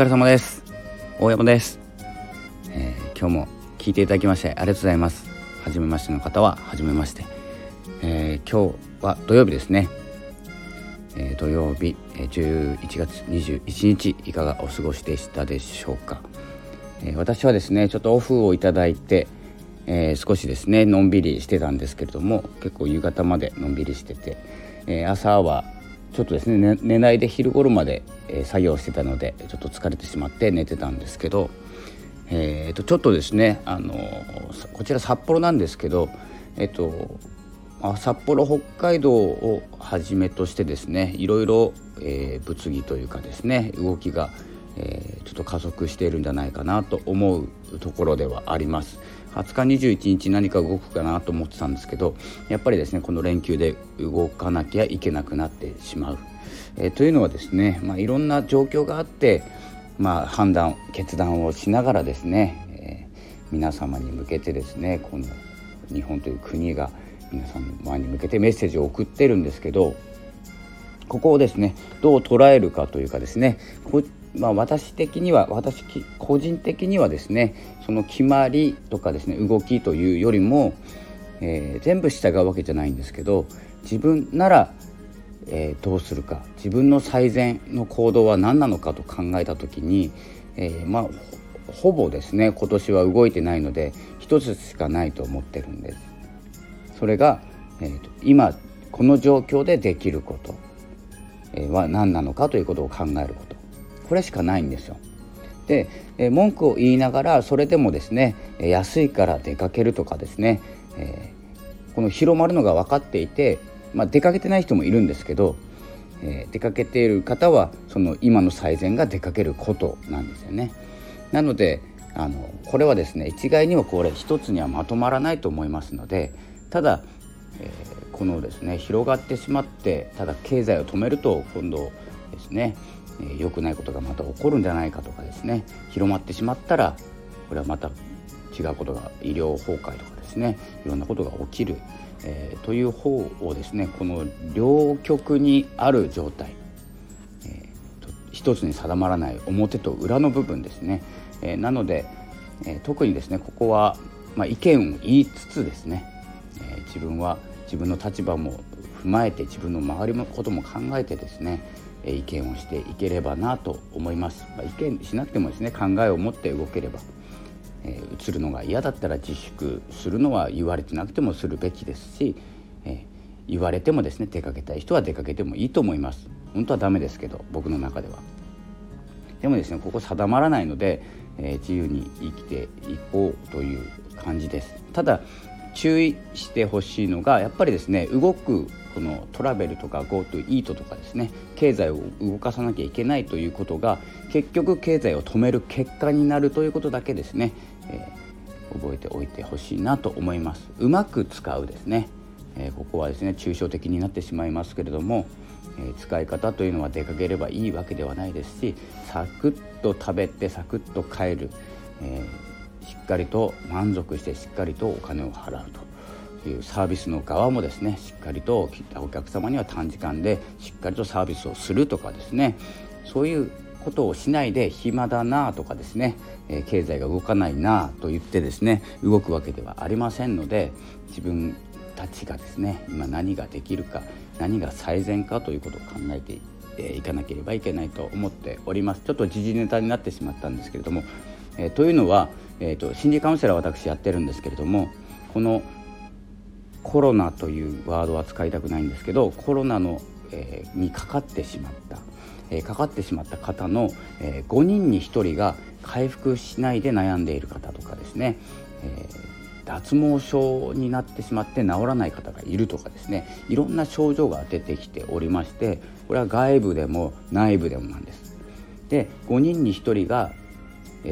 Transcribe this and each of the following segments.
疲れ様です。大山です、えー、今日も聞いていただきましてありがとうございます。初めましての方は初めまして、えー、今日は土曜日ですね、えー、土曜日11月21日いかがお過ごしでしたでしょうか、え私はですねちょっとオフをいただいてえー、少しですねのんびりしてたんですけれども結構夕方までのんびりしてて、えー、朝はちょっとですね寝ないで昼頃まで、え、作業してたのでちょっと疲れてしまって寝てたんですけど、えーと、ちょっとですねあのこちら札幌なんですけどえっ、ー、と札幌北海道をはじめとしてですねいろいろ、えー、物議というかですね動きが、えー、ちょっと加速しているんじゃないかなと思うところではあります。20日21日何か動くかなと思ってたんですけどやっぱりですねこの連休で動かなきゃいけなくなってしまう。えー、というのはですね、まあ、いろんな状況があって、まあ、判断決断をしながらですね、えー、皆様に向けてですねこの日本という国が皆様に向けてメッセージを送ってるんですけどここをですねどう捉えるかというかですねまあ、私的には私個人的にはですねその決まりとかですね動きというよりも、えー、全部従うわけじゃないんですけど自分なら、えー、どうするか自分の最善の行動は何なのかと考えた時に、えー、まあほぼですね今年は動いてないので一つしかないと思ってるんです。それが、えーと、今この状況でできること、えは何なのかということを考えることこれしかないんですよ。で、え文句を言いながらそれでもですね安いから出かけるとかですね、えー、この広まるのが分かっていて、まあ、出かけてない人もいるんですけど、えー、出かけている方はその今の最善が出かけることなんですよね。なのであのこれはですね一概にはこれ一つにはまとまらないと思いますのでただ、えー、このですね広がってしまってただ経済を止めると今度ですねえ良くないことがまた起こるんじゃないかとかですね。広まってしまったらこれはまた違うことが医療崩壊とかですね。いろんなことが起きる、えー、という方をですねこの両極にある状態、えー、一つに定まらない表と裏の部分ですね、えー、なので、えー、特にですねここは、まあ、意見を言いつつですね、え自分は自分の立場も踏まえて自分の周りのことも考えてですね意見をしていければなと思います、まあ、意見しなくてもですね考えを持って動ければ、えー、移るのが嫌だったら自粛するのは言われてなくてもするべきですし、えー、言われてもですね出かけたい人は出かけてもいいと思います。本当はダメですけど僕の中では。でもですねここ定まらないので、えー、自由に生きていこうという感じです。ただ注意してほしいのがやっぱりですね動くこのトラベルとか GoTo イートとかですね経済を動かさなきゃいけないということが結局経済を止める結果になるということだけですね、えー、覚えておいてほしいなと思います。うまく使うですね、えー、ここはですね抽象的になってしまいますけれども、えー、使い方というのは出かければいいわけではないですしサクッと食べてサクッと帰る、えしっかりと満足してしっかりとお金を払うと。いうサービスの側もですねしっかりとお客様には短時間でしっかりとサービスをするとかですねそういうことをしないで暇だなとかですね、え経済が動かないなと言ってですね動くわけではありませんので自分たちがですね今何ができるか何が最善かということを考えていかなければいけないと思っております。ちょっと時事ネタになってしまったんですけれども、えー、というのは、えーと心理カウンセラー私やってるんですけれどもこのコロナというワードは使いたくないんですけどコロナの、えー、にかかってしまった、えー、かかってしまった方の、えー、5人に1人が回復しないで悩んでいる方とかですね、え脱毛症になってしまって治らない方がいるとかですねいろんな症状が出てきておりましてこれは外部でも内部でもなんです。で5人に1人が、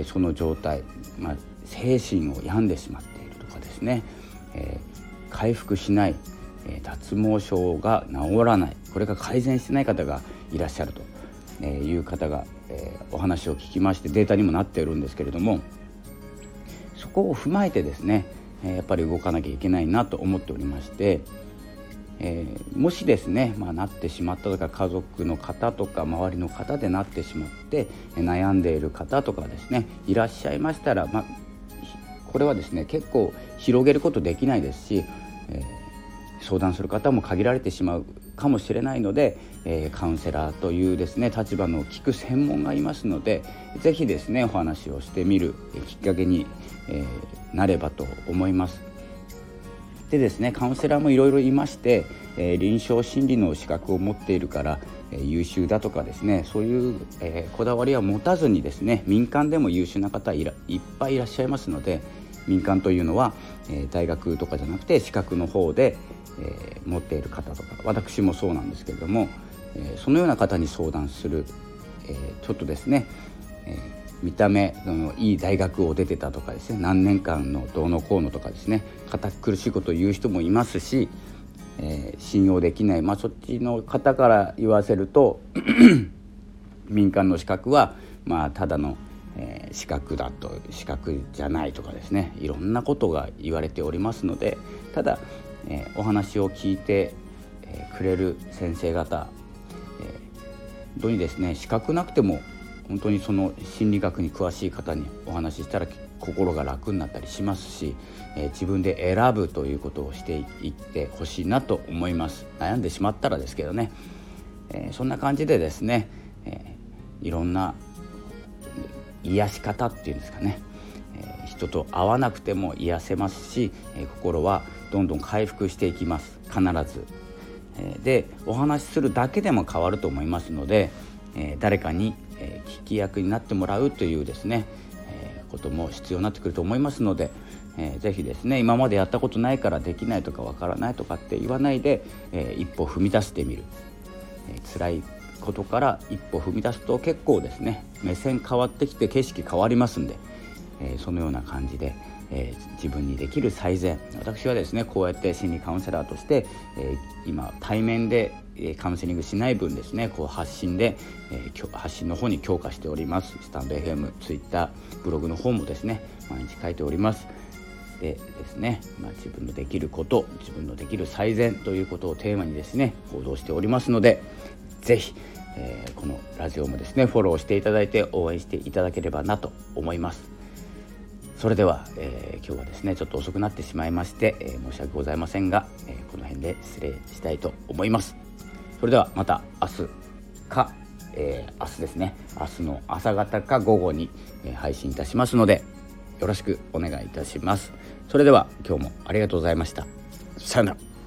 その状態、まあ、精神を病んでしまっているとかですね、え回復しない、え脱毛症が治らないこれが改善してない方がいらっしゃるとえいう方が、えお話を聞きましてデータにもなっているんですけれどもそこを踏まえてですねえやっぱり動かなきゃいけないなと思っておりましてえー、もしですね、まあ、なってしまったとか家族の方とか周りの方でなってしまって悩んでいる方とかですねいらっしゃいましたら、まあ、これはですね結構広げることできないですし、えー、相談する方も限られてしまうかもしれないので、えー、カウンセラーというですね立場の聞く専門がいますので是非ですねお話をしてみるきっかけに、えなればと思います。でですねカウンセラーもいろいろいまして、えー、臨床心理の資格を持っているから、え、優秀だとかですねそういう、え、こだわりは持たずにですね民間でも優秀な方いらいっぱいいらっしゃいますので民間というのは、え大学とかじゃなくて資格の方で、え持っている方とか。私もそうなんですけれども、えそのような方に相談する、えちょっとですね、え見た目のいい大学を出てたとかですね何年間のどうのこうのとかですね堅苦しいことを言う人もいますし、えー、信用できない、まあ、そっちの方から言わせると 民間の資格は、まあ、ただの、えー、資格だと資格じゃないとかですねいろんなことが言われておりますのでただ、えー、お話を聞いて、えくれる先生方、え本当にですね資格なくても本当にその心理学に詳しい方にお話ししたら心が楽になったりしますし、えー、自分で選ぶということをしていってほしいなと思います。悩んでしまったらですけどね、えー、そんな感じでですね、えー、いろんな癒し方っていうんですかね、え人と会わなくても癒せますし、え心はどんどん回復していきます。必ず。えでお話しするだけでも変わると思いますので、え誰かにえ、聞き役になってもらうというですね、え、ことも必要になってくると思いますので、えー、ぜひですね今までやったことないからできないとかわからないとかって言わないで、えー、一歩踏み出してみる、えー、辛いことから一歩踏み出すと結構ですね目線変わってきて景色変わりますんで、えー、そのような感じで、えー、自分にできる最善私はですねこうやって心理カウンセラーとして、えー、今対面でカウンセリングしない分ですねこう発信で、え、発信の方に強化しております。スタンド FM、ツイッター、ブログの方もですね毎日書いております。でですね、まあ、自分のできること自分のできる最善ということをテーマにですね報道しておりますので是非、えー、このラジオもですねフォローしていただいて応援していただければなと思います。それでは、えー、今日はですねちょっと遅くなってしまいまして、えー、申し訳ございませんが、えー、この辺で失礼したいと思います。それではまた明日か、え明日ですね明日の朝方か午後に、え配信いたしますのでよろしくお願いいたします。それでは今日もありがとうございました。さよなら。